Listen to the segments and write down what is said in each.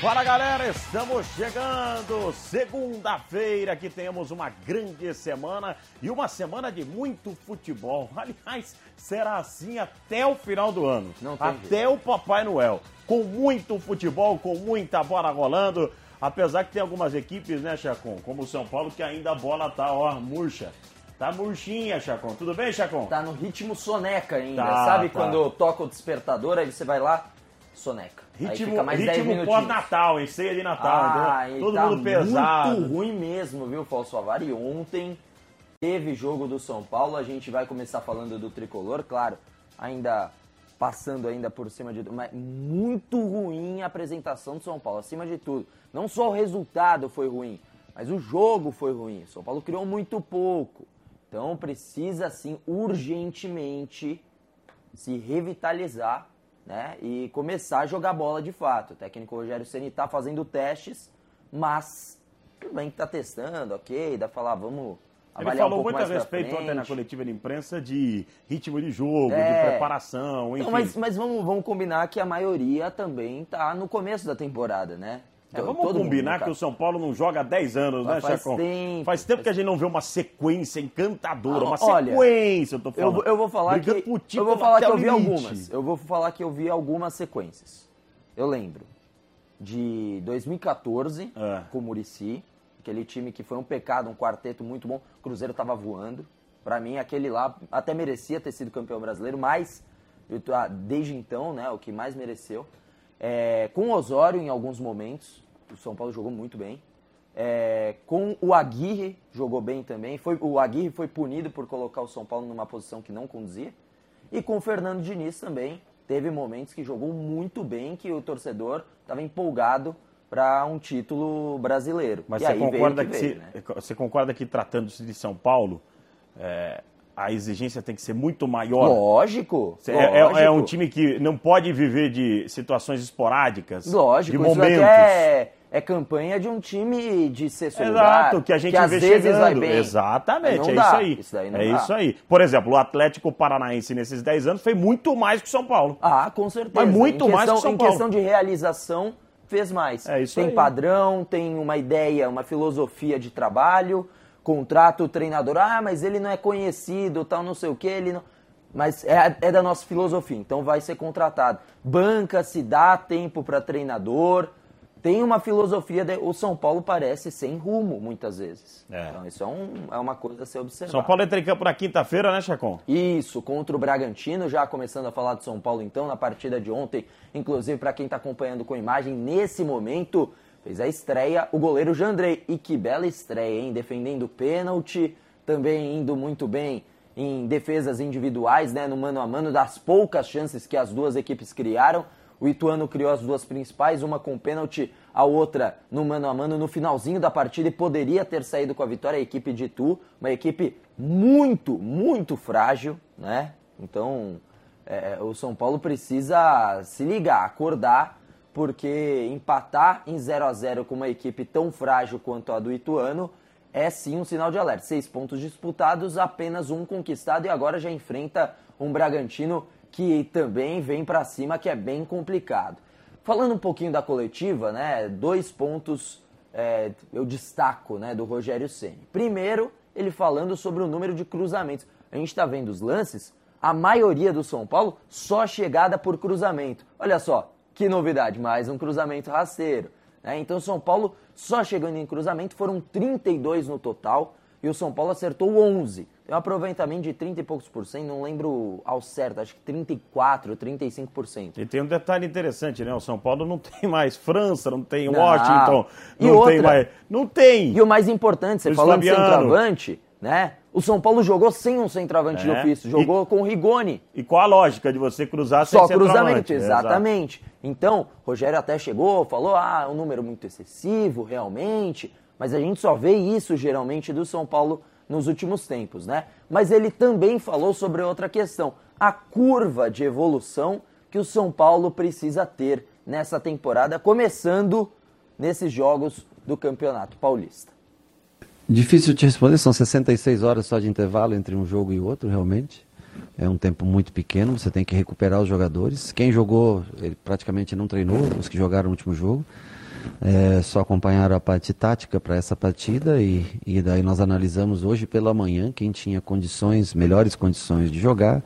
Fala galera, estamos chegando! Segunda-feira que temos uma grande semana e uma semana de muito futebol. Aliás, será assim até o final do ano. Não tem até jeito. o Papai Noel. Com muito futebol, com muita bola rolando. Apesar que tem algumas equipes, né, Chacon? Como o São Paulo, que ainda a bola tá, ó, murcha. Tá murchinha, Chacon. Tudo bem, Chacon? Tá no ritmo soneca ainda. Tá, Sabe tá. quando toca o despertador, aí você vai lá, soneca. Ritmo, fica mais 10 ritmo pós-natal, hein? Ceia de Natal, Ah, entendeu? e Todo tá mundo pesado. Muito ruim mesmo, viu, Falso Avar? E ontem teve jogo do São Paulo. A gente vai começar falando do tricolor, claro, ainda passando ainda por cima de mas muito ruim a apresentação do São Paulo, acima de tudo. Não só o resultado foi ruim, mas o jogo foi ruim. São Paulo criou muito pouco. Então precisa sim urgentemente se revitalizar né, e começar a jogar bola de fato. O técnico Rogério Ceni está fazendo testes, mas tudo bem que está testando, ok, dá pra falar, vamos Ele um falou pouco muito a respeito ontem na coletiva de imprensa de ritmo de jogo, É. de preparação, enfim. Não, mas, mas vamos, vamos combinar que a maioria também tá no começo da temporada, né? É, vamos Todo mundo, combinar tá? que o São Paulo não joga há 10 anos, né, Mas faz Chacon? tempo, Faz tempo que a gente não vê uma sequência encantadora, Não, uma olha, sequência, eu tô Eu, falando. vou- eu vou falar Brigando que pro eu vou falar que eu vi algumas. Eu vou falar que eu vi algumas sequências. Eu lembro de 2014 É. com o Murici, aquele time que foi um pecado, um quarteto muito bom. O Cruzeiro tava voando. Pra mim aquele lá até merecia ter sido campeão brasileiro, mas eu tô- ah, desde então, né, o que mais mereceu. É, com o Osório em alguns momentos, o São Paulo jogou muito bem. É, com o Aguirre jogou bem também. Foi, o Aguirre foi punido por colocar o São Paulo numa posição que não conduzia. E com o Fernando Diniz também teve momentos que jogou muito bem, que o torcedor estava empolgado para um título brasileiro. Mas e você aí veio concorda que, veio, se- né? você concorda que tratando-se de São Paulo, é, a exigência tem que ser muito maior? Lógico, É, é- é um lógico. time que não pode viver de situações esporádicas, Lógico, de momentos. é, é campanha de um time de sexto Exato, lugar, que a gente às vê chegando. Exatamente, é não isso dá, aí. Isso é dá. isso aí. Por exemplo, o Atlético Paranaense nesses 10 anos foi muito mais que o São Paulo. Ah, com certeza. Mas muito em mais questão, que o São Em Paulo. questão de realização, fez mais. É isso tem aí. padrão, tem uma ideia, uma filosofia de trabalho, contrata o treinador. Ah, mas ele não é conhecido, tal, não sei o que, ele não... Mas é, é da nossa filosofia, então vai ser contratado. Banca, se dá tempo para treinador. Tem uma filosofia. De... O São Paulo parece sem rumo, muitas vezes. É. Então, isso é, um- é uma coisa a ser observada. São Paulo entra em campo na quinta-feira, né, Chacon? Isso, contra o Bragantino, já começando a falar de São Paulo então, na partida de ontem, inclusive para quem está acompanhando com imagem, nesse momento fez a estreia o goleiro Jandrei. E que bela estreia, hein? Defendendo pênalti, também indo muito bem em defesas individuais, né, no mano a mano, das poucas chances que as duas equipes criaram. O Ituano criou as duas principais, uma com pênalti, a outra no mano a mano no finalzinho da partida e poderia ter saído com a vitória a equipe de Itu, uma equipe muito, muito frágil, né? Então, é, o São Paulo precisa se ligar, acordar, porque empatar em 0 a 0 com uma equipe tão frágil quanto a do Ituano é sim um sinal de alerta. Seis pontos disputados, apenas um conquistado e agora já enfrenta um Bragantino que também vem para cima, que é bem complicado. Falando um pouquinho da coletiva, né? Dois pontos é, eu destaco, né, do Rogério Ceni. Primeiro, ele falando sobre o número de cruzamentos. A gente está vendo os lances, a maioria do São Paulo só chegada por cruzamento. Olha só, que novidade, mais um cruzamento rasteiro. né? Então, São Paulo só chegando em cruzamento foram 32 no total e o São Paulo acertou 11. Tem um aproveitamento de 30 e poucos por cento, não lembro ao certo, acho que 34, 35%. E tem um detalhe interessante, né? O São Paulo não tem mais França, não tem Não. Washington, E não tem outra? mais. Não tem! E o mais importante, você falando de centroavante, né? O São Paulo jogou sem um centroavante de É. ofício, jogou com o Rigoni. E qual a lógica de você cruzar sem Só cruzamento, É, exato. exatamente. Então, Rogério até chegou, falou, ah, um número muito excessivo, realmente. Mas a gente só vê isso, geralmente, do São Paulo nos últimos tempos, né? Mas ele também falou sobre outra questão, a curva de evolução que o São Paulo precisa ter nessa temporada, começando nesses jogos do Campeonato Paulista? Difícil te responder, são 66 horas só de intervalo entre um jogo e outro, realmente. É um tempo muito pequeno, você tem que recuperar os jogadores. Quem jogou, ele praticamente não treinou, os que jogaram no último jogo. É, só acompanharam a parte tática para essa partida e, e daí nós analisamos hoje pela manhã quem tinha condições, melhores condições de jogar.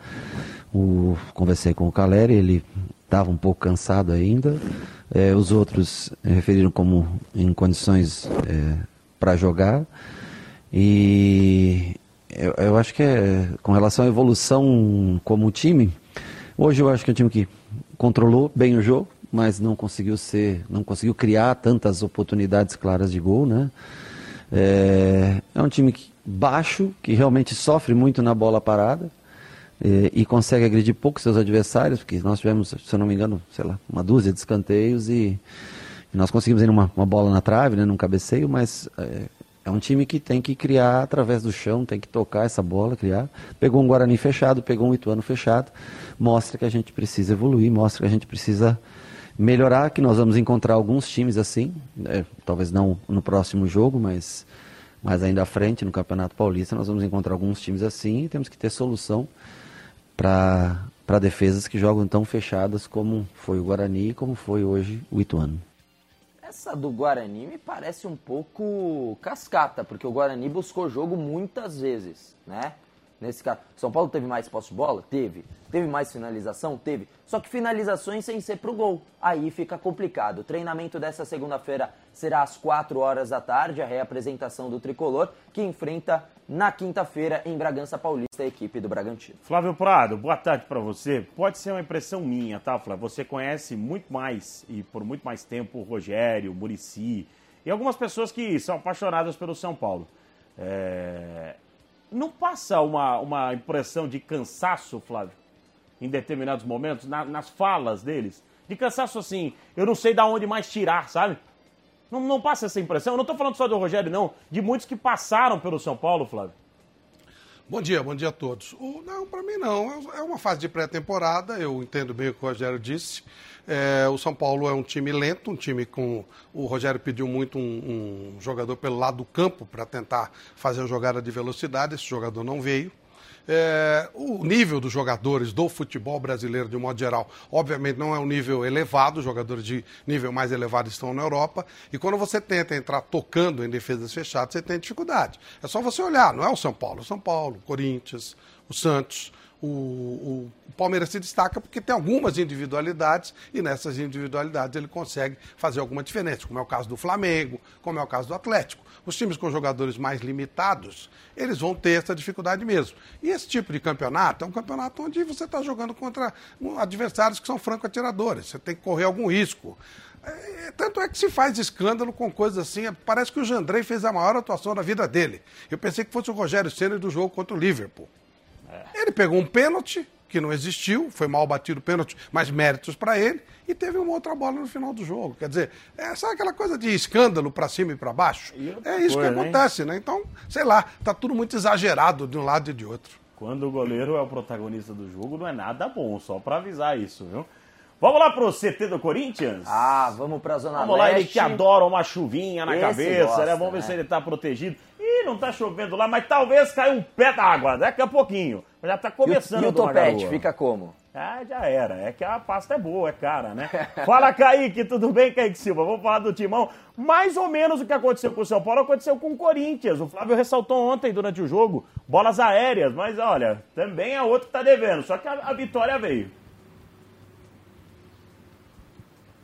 O, conversei com o Caleri, ele estava um pouco cansado ainda. É, os outros referiram como em condições é, para jogar. E eu, eu, acho que é, com relação à evolução como time, hoje eu acho que é um time que controlou bem o jogo, mas não conseguiu ser, não conseguiu criar tantas oportunidades claras de gol, né? É, é um time que, baixo, que realmente sofre muito na bola parada é, e consegue agredir pouco seus adversários, porque nós tivemos, se eu não me engano, sei lá, uma dúzia de escanteios e, nós conseguimos ir uma, uma bola na trave, né, num cabeceio, mas é, é um time que tem que criar através do chão, tem que tocar essa bola, criar. Pegou um Guarani fechado, pegou um Ituano fechado, mostra que a gente precisa evoluir, mostra que a gente precisa melhorar, que nós vamos encontrar alguns times assim, é, talvez não no próximo jogo, mas, mas ainda à frente no Campeonato Paulista nós vamos encontrar alguns times assim e temos que ter solução para defesas que jogam tão fechadas como foi o Guarani e como foi hoje o Ituano. Essa do Guarani me parece um pouco cascata, porque o Guarani buscou jogo muitas vezes, né? Nesse caso, São Paulo teve mais posse de bola? Teve. Teve mais finalização? Teve. Só que finalizações sem ser pro gol. Aí fica complicado. O treinamento dessa segunda-feira será às 4 horas da tarde, a reapresentação do tricolor, que enfrenta na quinta-feira em Bragança Paulista a equipe do Bragantino. Flávio Prado, boa tarde para você. Pode ser uma impressão minha, tá, Flávio? Você conhece muito mais e por muito mais tempo o Rogério, o Murici e algumas pessoas que são apaixonadas pelo São Paulo. É não passa uma, uma impressão de cansaço, Flávio, em determinados momentos, na, nas falas deles? De cansaço assim, eu não sei de onde mais tirar, sabe? Não, não passa essa impressão? Eu não estou falando só do Rogério, não, de muitos que passaram pelo São Paulo, Flávio. Bom dia, bom dia a todos. O, não, para mim não. É uma fase de pré-temporada, eu entendo bem o que o Rogério disse. É, o São Paulo é um time lento, um time com. O Rogério pediu muito um, um jogador pelo lado do campo para tentar fazer a jogada de velocidade. Esse jogador não veio. É, o nível dos jogadores do futebol brasileiro, de um modo geral, obviamente não é um nível elevado, jogadores de nível mais elevado estão na Europa, e quando você tenta entrar tocando em defesas fechadas, você tem dificuldade. É só você olhar, não é o São Paulo, o São Paulo, o Corinthians, o Santos, o, o, Palmeiras se destaca porque tem algumas individualidades e nessas individualidades ele consegue fazer alguma diferença, como é o caso do Flamengo, como é o caso do Atlético. Os times com jogadores mais limitados, eles vão ter essa dificuldade mesmo. E esse tipo de campeonato é um campeonato onde você está jogando contra adversários que são franco-atiradores. Você tem que correr algum risco. É, tanto é que se faz escândalo com coisas assim. Parece que o Jandrei fez a maior atuação da vida dele. Eu pensei que fosse o Rogério Senna do jogo contra o Liverpool. É. Ele pegou um pênalti, que não existiu, foi mal batido o pênalti, mas méritos para ele, e teve uma outra bola no final do jogo. Quer dizer, é, sabe aquela coisa de escândalo para cima e para baixo? E é isso coisa, que acontece, hein? né? Então, sei lá, tá tudo muito exagerado de um lado e de outro. Quando o goleiro é o protagonista do jogo, não é nada bom, só para avisar isso, viu? Vamos lá pro CT do Corinthians? Ah, vamos pra Zona Vamos Leste. lá, ele que adora uma chuvinha na Esse cabeça, gosta, né? Vamos ver né? se ele tá protegido. Ih, não tá chovendo lá, mas talvez caia um pé d'água daqui a pouquinho. Já tá E o, começando e o a tomar topete, fica como? Ah, já era. É que a pasta é boa, é cara, né? Fala, Kaique, tudo bem, Kaique Silva? Vamos falar do timão. Mais ou menos o que aconteceu com o São Paulo aconteceu com o Corinthians. O Flávio ressaltou ontem durante o jogo bolas aéreas, mas olha, também é outro que tá devendo. Só que a, a vitória veio.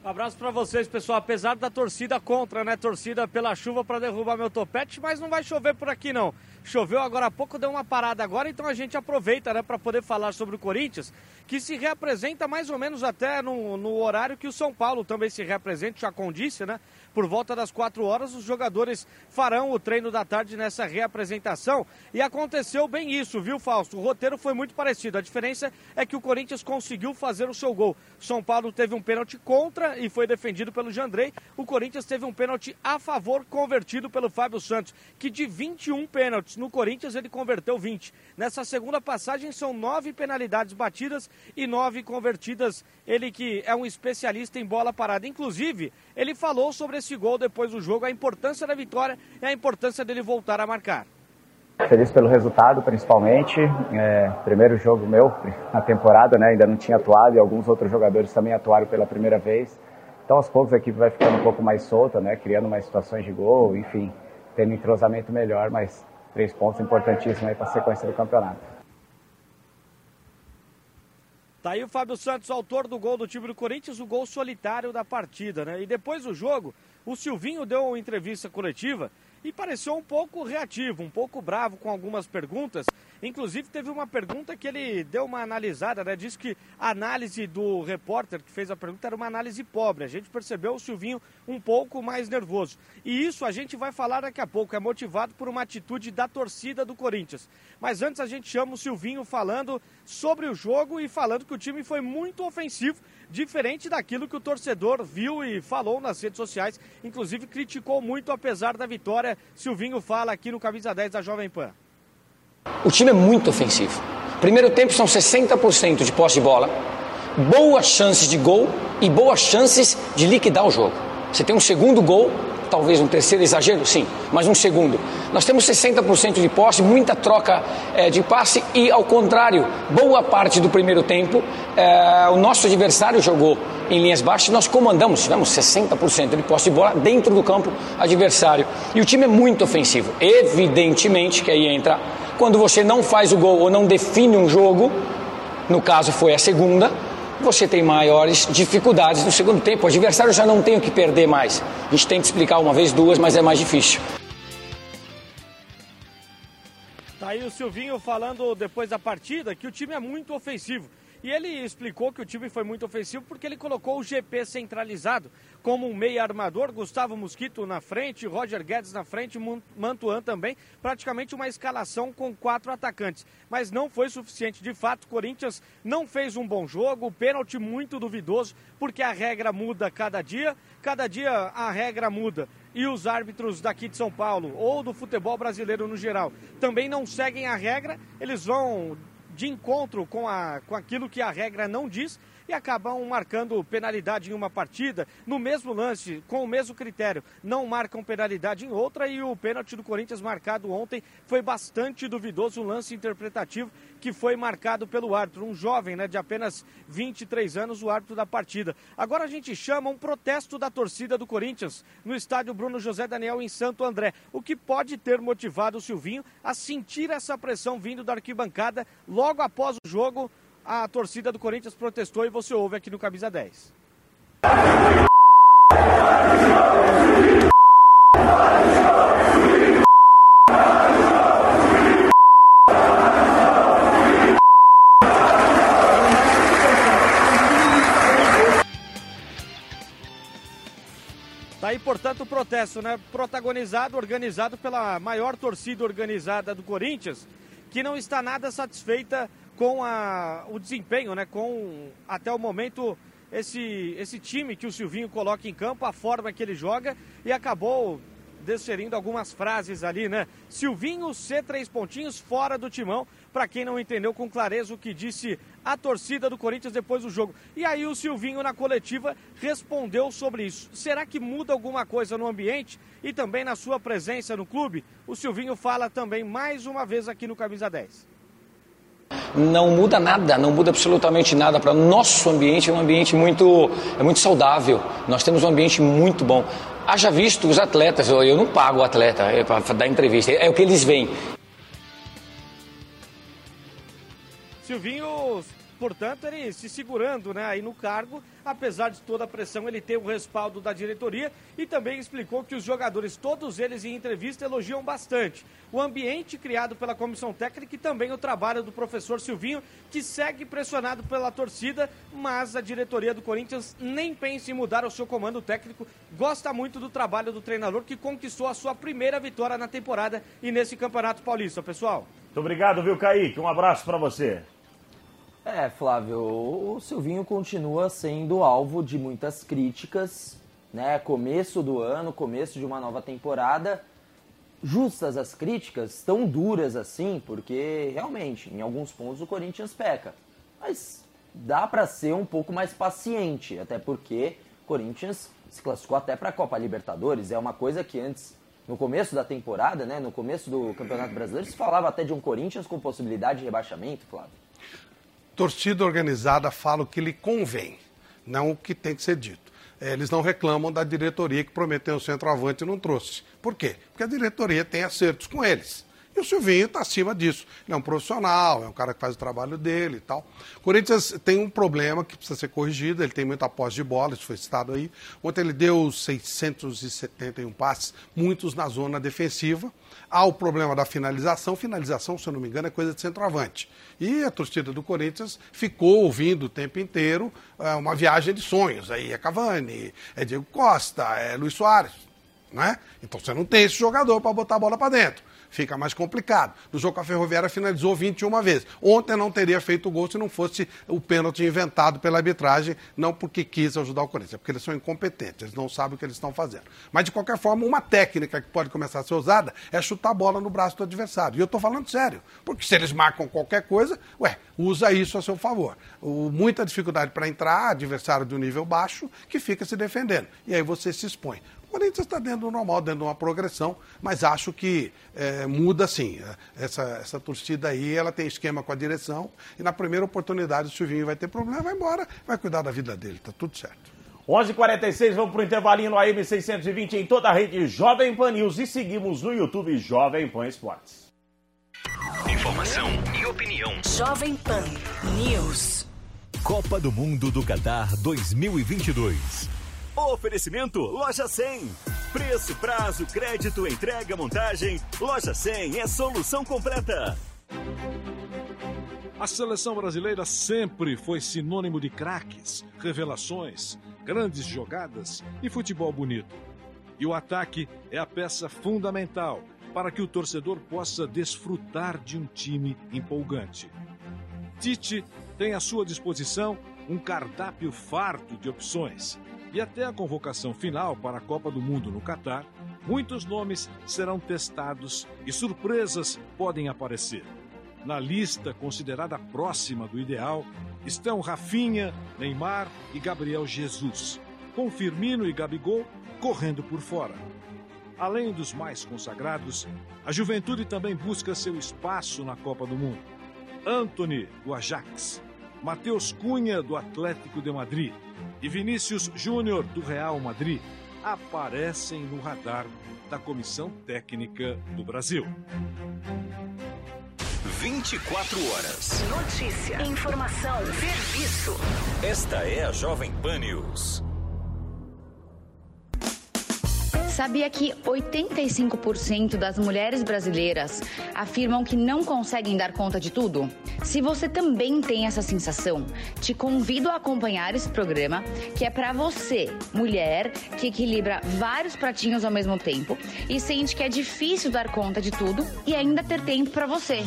Abraço pra vocês, pessoal. Apesar da torcida contra, né? Torcida pela chuva pra derrubar meu topete, mas não vai chover por aqui não. Choveu agora há pouco, deu uma parada agora, então a gente aproveita, né, para poder falar sobre o Corinthians, que se reapresenta mais ou menos até no, no horário que o São Paulo também se reapresenta, já condisse, né? Por volta das 4 horas, os jogadores farão o treino da tarde nessa reapresentação. E aconteceu bem isso, viu, Fausto? O roteiro foi muito parecido. A diferença é que o Corinthians conseguiu fazer o seu gol. São Paulo teve um pênalti contra e foi defendido pelo Jandrei. O Corinthians teve um pênalti a favor convertido pelo Fábio Santos, que de 21 pênaltis no Corinthians ele converteu 20. Nessa segunda passagem são nove penalidades batidas e nove convertidas. Ele que é um especialista em bola parada. Inclusive, ele falou sobre esse gol depois do jogo, a importância da vitória e a importância dele voltar a marcar. Feliz pelo resultado, principalmente. É, primeiro jogo meu na temporada, né? Ainda não tinha atuado e alguns outros jogadores também atuaram pela primeira vez. Então, aos poucos, a equipe vai ficando um pouco mais solta, né? Criando mais situações de gol, enfim, tendo um entrosamento melhor, mas três pontos importantíssimos aí para a sequência do campeonato. Tá aí o Fábio Santos, autor do gol do time do Corinthians, o gol solitário da partida, né? E depois do jogo, o Silvinho deu uma entrevista coletiva e pareceu um pouco reativo, um pouco bravo com algumas perguntas. Inclusive, teve uma pergunta que ele deu uma analisada, né? Disse que a análise do repórter que fez a pergunta era uma análise pobre. A gente percebeu o Silvinho um pouco mais nervoso. E isso a gente vai falar daqui a pouco. É motivado por uma atitude da torcida do Corinthians. Mas antes a gente chama o Silvinho falando sobre o jogo e falando que o time foi muito ofensivo diferente daquilo que o torcedor viu e falou nas redes sociais, inclusive criticou muito apesar da vitória. Silvinho fala aqui no Camisa 10 da Jovem Pan. O time é muito ofensivo. Primeiro tempo são 60% de posse de bola, boas chances de gol e boas chances de liquidar o jogo. Você tem um segundo gol talvez um terceiro exagero, sim, mas um segundo. Nós temos 60% de posse, muita troca é, de passe e, ao contrário, boa parte do primeiro tempo, é, o nosso adversário jogou em linhas baixas, nós comandamos, tivemos 60% de posse de bola dentro do campo adversário. E o time é muito ofensivo. Evidentemente que aí entra quando você não faz o gol ou não define um jogo, no caso foi a segunda, você tem maiores dificuldades no segundo tempo. O adversário já não tem o que perder mais. A gente tenta explicar uma vez, duas, mas é mais difícil. Tá aí o Silvinho falando depois da partida que o time é muito ofensivo. E ele explicou que o time foi muito ofensivo porque ele colocou o GP centralizado como um meia armador, Gustavo Mosquito na frente, Roger Guedes na frente, Mantuan também, praticamente uma escalação com quatro atacantes. Mas não foi suficiente, de fato, Corinthians não fez um bom jogo, pênalti muito duvidoso, porque a regra muda cada dia, cada dia a regra muda. E os árbitros daqui de São Paulo, ou do futebol brasileiro no geral, também não seguem a regra, eles vão de encontro com, a, com aquilo que a regra não diz e acabam marcando penalidade em uma partida, no mesmo lance, com o mesmo critério, não marcam penalidade em outra e o pênalti do Corinthians marcado ontem foi bastante duvidoso, um lance interpretativo que foi marcado pelo árbitro, um jovem né, de apenas 23 anos, o árbitro da partida. Agora a gente chama um protesto da torcida do Corinthians no estádio Bruno José Daniel em Santo André, o que pode ter motivado o Silvinho a sentir essa pressão vindo da arquibancada logo após o jogo a torcida do Corinthians protestou e você ouve aqui no Camisa 10. Tá aí, portanto, o protesto, né? Protagonizado, organizado pela maior torcida organizada do Corinthians, que não está nada satisfeita com a, o desempenho, né? Com até o momento esse, esse time que o Silvinho coloca em campo, a forma que ele joga e acabou desferindo algumas frases ali, né? Silvinho C três pontinhos fora do timão, para quem não entendeu com clareza o que disse a torcida do Corinthians depois do jogo. E aí o Silvinho na coletiva respondeu sobre isso. Será que muda alguma coisa no ambiente e também na sua presença no clube? O Silvinho fala também mais uma vez aqui no Camisa 10 não muda nada, não muda absolutamente nada para nosso ambiente, é um ambiente muito, é muito saudável. Nós temos um ambiente muito bom. Haja visto os atletas, eu, não pago o atleta é para dar entrevista, é o que eles veem. Silvinho portanto, ele se segurando né, aí no cargo, apesar de toda a pressão, ele tem o respaldo da diretoria e também explicou que os jogadores, todos eles em entrevista, elogiam bastante o ambiente criado pela comissão técnica e também o trabalho do professor Silvinho, que segue pressionado pela torcida, mas a diretoria do Corinthians nem pensa em mudar o seu comando técnico, gosta muito do trabalho do treinador que conquistou a sua primeira vitória na temporada e nesse Campeonato Paulista, pessoal. Muito obrigado, viu, Kaique? Um abraço para você. É, Flávio, o Silvinho continua sendo alvo de muitas críticas, né? Começo do ano, começo de uma nova temporada. Justas as críticas, tão duras assim, porque realmente, em alguns pontos o Corinthians peca. Mas dá para ser um pouco mais paciente, até porque o Corinthians se classificou até para a Copa Libertadores, é uma coisa que antes no começo da temporada, né, no começo do Campeonato Brasileiro, se falava até de um Corinthians com possibilidade de rebaixamento, Flávio. Torcida organizada fala o que lhe convém, não o que tem que ser dito. É, eles não reclamam da diretoria que prometeu o centroavante e não trouxe. Por quê? Porque a diretoria tem acertos com eles. E o Silvinho está acima disso. Ele é um profissional, é um cara que faz o trabalho dele e tal. O Corinthians tem um problema que precisa ser corrigido, ele tem muita posse de bola, isso foi citado aí. Ontem ele deu 671 passes, muitos na zona defensiva. Há o problema da finalização. Finalização, se eu não me engano, é coisa de centroavante. E a torcida do Corinthians ficou ouvindo o tempo inteiro é, uma viagem de sonhos. Aí é Cavani, é Diego Costa, é Luiz Soares. Né? Então você não tem esse jogador para botar a bola para dentro fica mais complicado. No jogo com a Ferroviária finalizou 21 vezes. Ontem não teria feito o gol se não fosse o pênalti inventado pela arbitragem, não porque quis ajudar o Corinthians, é porque eles são incompetentes, eles não sabem o que eles estão fazendo. Mas de qualquer forma, uma técnica que pode começar a ser usada é chutar a bola no braço do adversário. E eu estou falando sério, porque se eles marcam qualquer coisa, ué, usa isso a seu favor. O, muita dificuldade para entrar, adversário de um nível baixo, que fica se defendendo. E aí você se expõe. Corinthians está dentro do normal, dentro de uma progressão, mas acho que é, muda sim. Essa, essa torcida aí, ela tem esquema com a direção e na primeira oportunidade o Silvinho vai ter problema, vai embora, vai cuidar da vida dele, tá tudo certo. 11:46 h 46 vamos para o intervalinho no AM620 em toda a rede Jovem Pan News e seguimos no YouTube Jovem Pan Esportes. Informação e opinião. Jovem Pan News. Copa do Mundo do Qatar 2022. Oferecimento Loja 100. Preço, prazo, crédito, entrega, montagem. Loja 100 é solução completa. A seleção brasileira sempre foi sinônimo de craques, revelações, grandes jogadas e futebol bonito. E o ataque é a peça fundamental para que o torcedor possa desfrutar de um time empolgante. Tite tem à sua disposição um cardápio farto de opções e até a convocação final para a Copa do Mundo no Catar, muitos nomes serão testados e surpresas podem aparecer. Na lista considerada próxima do ideal estão Rafinha, Neymar e Gabriel Jesus, com Firmino e Gabigol correndo por fora. Além dos mais consagrados, a juventude também busca seu espaço na Copa do Mundo. Anthony, do Ajax, Matheus Cunha, do Atlético de Madrid, e Vinícius Júnior, do Real Madrid, aparecem no radar da Comissão Técnica do Brasil. 24 horas. Notícia, informação, serviço. Esta é a Jovem Pan News. Sabia que 85% das mulheres brasileiras afirmam que não conseguem dar conta de tudo? Se você também tem essa sensação, te convido a acompanhar esse programa, que é para você, mulher, que equilibra vários pratinhos ao mesmo tempo e sente que é difícil dar conta de tudo e ainda ter tempo para você.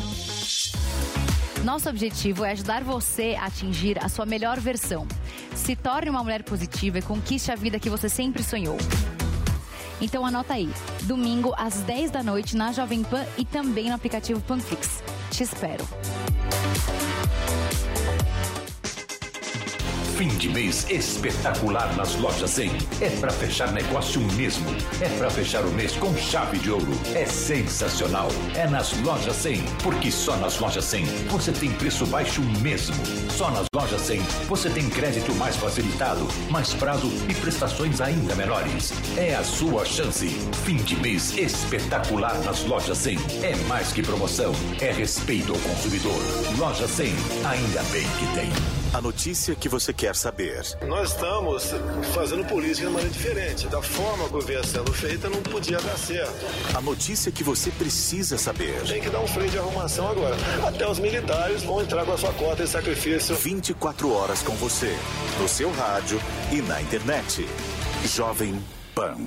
Nosso objetivo é ajudar você a atingir a sua melhor versão. Se torne uma mulher positiva e conquiste a vida que você sempre sonhou. Então anota aí, domingo às 10 da noite na Jovem Pan e também no aplicativo Panflix. Te espero. Fim de mês espetacular nas lojas 100. É para fechar negócio mesmo. É para fechar o mês com chave de ouro. É sensacional. É nas lojas 100. Porque só nas lojas 100 você tem preço baixo mesmo. Só nas lojas 100 você tem crédito mais facilitado, mais prazo e prestações ainda menores. É a sua chance. Fim de mês espetacular nas lojas 100. É mais que promoção. É respeito ao consumidor. Loja 100. Ainda bem que tem. A notícia que você quer saber. Nós estamos fazendo política de maneira diferente. Da forma como vinha sendo feita, não podia dar certo. A notícia que você precisa saber. Tem que dar um freio de arrumação agora. Até os militares vão entrar com a sua cota de sacrifício. 24 horas com você. No seu rádio e na internet. Jovem Pan.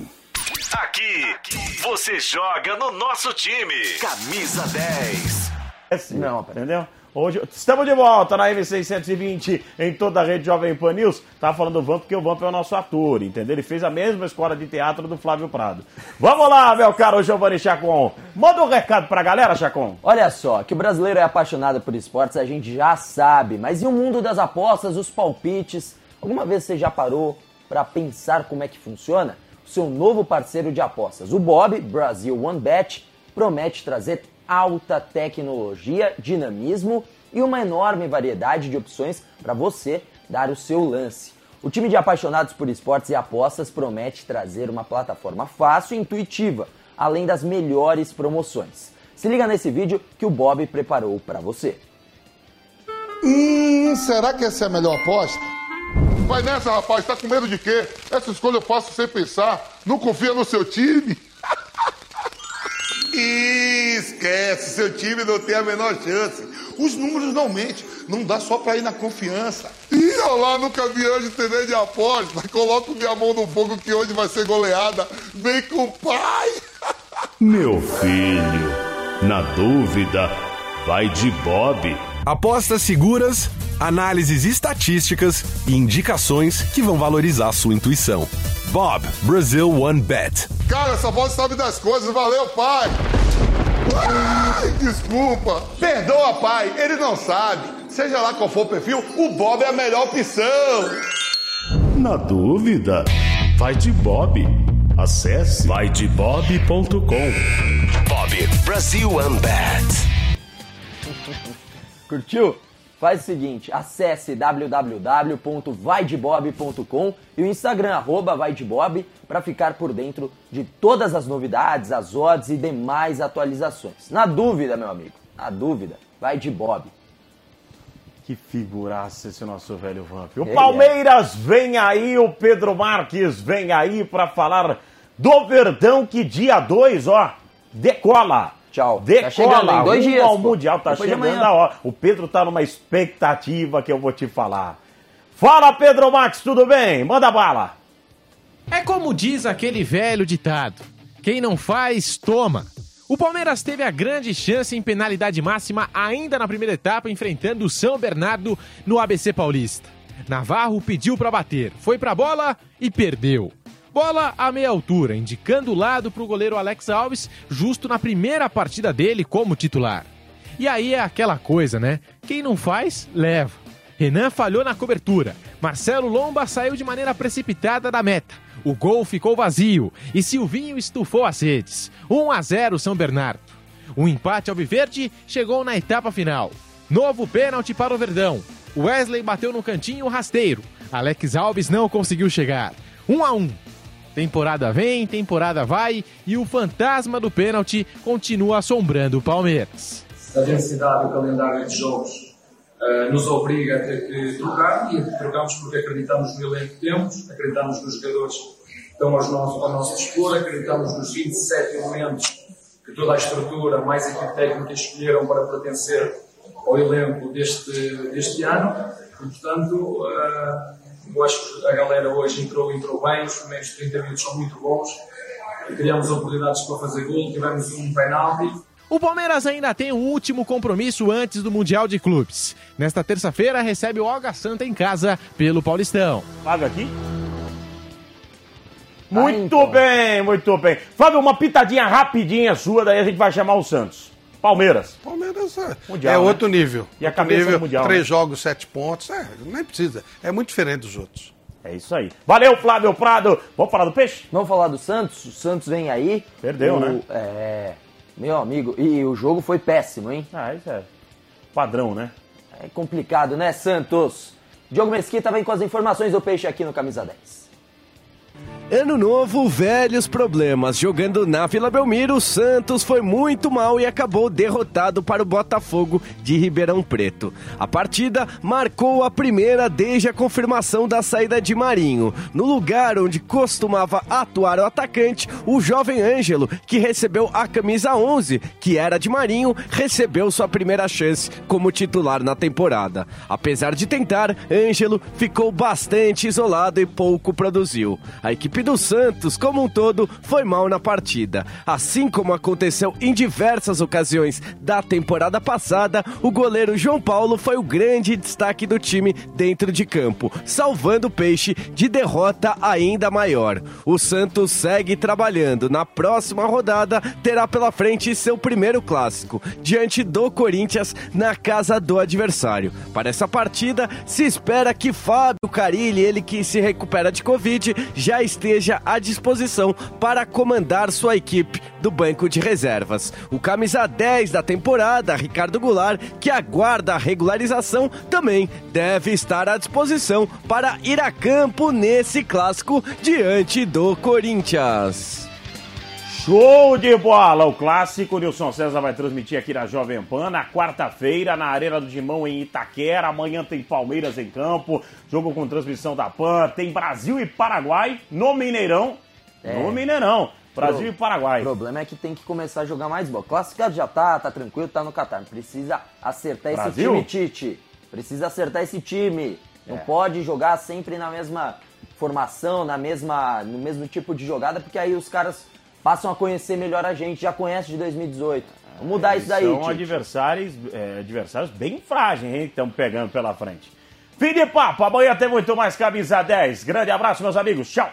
Aqui, você joga no nosso time. Camisa 10. Não, entendeu? Hoje, estamos de volta na M620 em toda a rede Jovem Pan News. Tava falando do Vamp porque o Vamp é o nosso ator, entendeu? Ele fez a mesma escola de teatro do Flávio Prado. Vamos lá, meu caro Giovanni Chacon. Manda um recado pra galera, Chacon. Olha só, que o brasileiro é apaixonado por esportes, a gente já sabe. Mas e o mundo das apostas, os palpites? Alguma vez você já parou para pensar como é que funciona? O seu novo parceiro de apostas, o Bob Brasil One Bet, promete trazer alta tecnologia, dinamismo e uma enorme variedade de opções para você dar o seu lance. O time de apaixonados por esportes e apostas promete trazer uma plataforma fácil e intuitiva, além das melhores promoções. Se liga nesse vídeo que o Bob preparou para você. Hum, será que essa é a melhor aposta? Vai nessa, rapaz, tá com medo de quê? Essa escolha eu faço sem pensar. Não confia no seu time? Esquece, seu time não tem a menor chance. Os números não mentem, não dá só pra ir na confiança. Ih, olha lá, nunca vi hoje TV de aposta. Coloco minha mão no fogo que hoje vai ser goleada. Vem com o pai. Meu filho, na dúvida, vai de Bob. Apostas seguras, análises estatísticas e indicações que vão valorizar sua intuição. Bob, Brazil One Bet. Cara, essa voz sabe das coisas. Valeu, pai. Ai, desculpa. Perdoa, pai. Ele não sabe. Seja lá qual for o perfil, o Bob é a melhor opção. Na dúvida, vai de Bob. Acesse vaidebob.com. Bob, Brazil One Bet. Curtiu? Faz o seguinte, acesse www.vaidebob.com e o Instagram arroba vaidebob para ficar por dentro de todas as novidades, as odds e demais atualizações. Na dúvida, meu amigo, na dúvida, vai de Bob. Que figuraça esse nosso velho Vamp. O Ele Palmeiras vem aí, o Pedro Marques vem aí para falar do Verdão que dia 2, ó, decola. Tchau. Decola, Tá chegando em dois dias, pô. Mundial, tá Depois de chegando a hora. O Pedro tá numa expectativa que eu vou te falar. Fala, Pedro Marques, tudo bem? Manda bala. É como diz aquele velho ditado: quem não faz, toma. O Palmeiras teve a grande chance em penalidade máxima ainda na primeira etapa, enfrentando o São Bernardo no ABC Paulista. Navarro pediu para bater, foi pra bola e perdeu. Bola a meia altura, indicando o lado para o goleiro Alex Alves, justo na primeira partida dele como titular. E aí é aquela coisa, né? Quem não faz, leva. Renan falhou na cobertura. Marcelo Lomba saiu de maneira precipitada da meta. O gol ficou vazio e Silvinho estufou as redes. 1 a 0 São Bernardo. O empate alviverde chegou na etapa final. Novo pênalti para o Verdão. Wesley bateu no cantinho rasteiro. Alex Alves não conseguiu chegar. 1 a 1. Temporada vem, temporada vai e o fantasma do pênalti continua assombrando o Palmeiras. a densidade do calendário de jogos eh, nos obriga a ter que trocar e trocamos porque acreditamos no elenco que temos, acreditamos nos jogadores que estão ao nosso dispor, acreditamos nos 27 elementos que toda a estrutura, mais a equipe técnica escolheram para pertencer ao elenco deste, deste ano portanto, eh, eu acho que a galera hoje entrou, entrou bem, os primeiros 30 minutos são muito bons, criamos oportunidades para fazer gol, tivemos um penalti, O Palmeiras ainda tem um último compromisso antes do Mundial de Clubes. Nesta terça-feira recebe o Alga Santa em casa pelo Paulistão. Paga aqui? Muito bem, muito bem. Fábio, uma pitadinha rapidinha sua, daí a gente vai chamar o Santos. Palmeiras. Palmeiras é, Mundial, é né? outro nível. E a cabeça nível, do Mundial, Três né? jogos, sete pontos. É, nem precisa. É muito diferente dos outros. É isso aí. Valeu, Flávio Prado. Vamos falar do peixe? Vamos falar do Santos? O Santos vem aí. Perdeu, O- né? É. Meu amigo, e o jogo foi péssimo, hein? Ah, isso é padrão, né? É complicado, né, Santos? Diogo Mesquita vem com as informações do peixe aqui no Camisa 10. Ano novo, velhos problemas. Jogando na Vila Belmiro, o Santos foi muito mal e acabou derrotado para o Botafogo de Ribeirão Preto. A partida marcou a primeira desde a confirmação da saída de Marinho. No lugar onde costumava atuar o atacante, o jovem Ângelo, que recebeu a camisa 11, que era de Marinho, recebeu sua primeira chance como titular na temporada. Apesar de tentar, Ângelo ficou bastante isolado e pouco produziu. A A equipe do Santos, como um todo, foi mal na partida. Assim como aconteceu em diversas ocasiões da temporada passada, o goleiro João Paulo foi o grande destaque do time dentro de campo, salvando o peixe de derrota ainda maior. O Santos segue trabalhando. Na próxima rodada, terá pela frente seu primeiro clássico, diante do Corinthians, na casa do adversário. Para essa partida, se espera que Fábio Carilli, ele que se recupera de Covid, já esteja à disposição para comandar sua equipe do banco de reservas. O camisa 10 da temporada, Ricardo Goulart, que aguarda a regularização, também deve estar à disposição para ir a campo nesse clássico diante do Corinthians. Show de bola! O clássico, Nilson César vai transmitir aqui na Jovem Pan na quarta-feira, na Arena do Dimão em Itaquera. Amanhã tem Palmeiras em campo, jogo com transmissão da Pan. Tem Brasil e Paraguai no Mineirão. É. No Mineirão. Brasil Pro- e Paraguai. O problema é que tem que começar a jogar mais bola. Classificado já tá, tá tranquilo, tá no Catar. Precisa acertar Brasil? esse time, Tite. Precisa acertar esse time. Não É. pode jogar sempre na mesma formação, na mesma, no mesmo tipo de jogada, porque aí os caras passam a conhecer melhor a gente, já conhece de 2018. Vamos mudar isso daí, São adversários, é, adversários bem frágeis, hein? Que estamos pegando pela frente. Fim de papo. Amanhã tem muito mais camisa 10. Grande abraço, meus amigos. Tchau.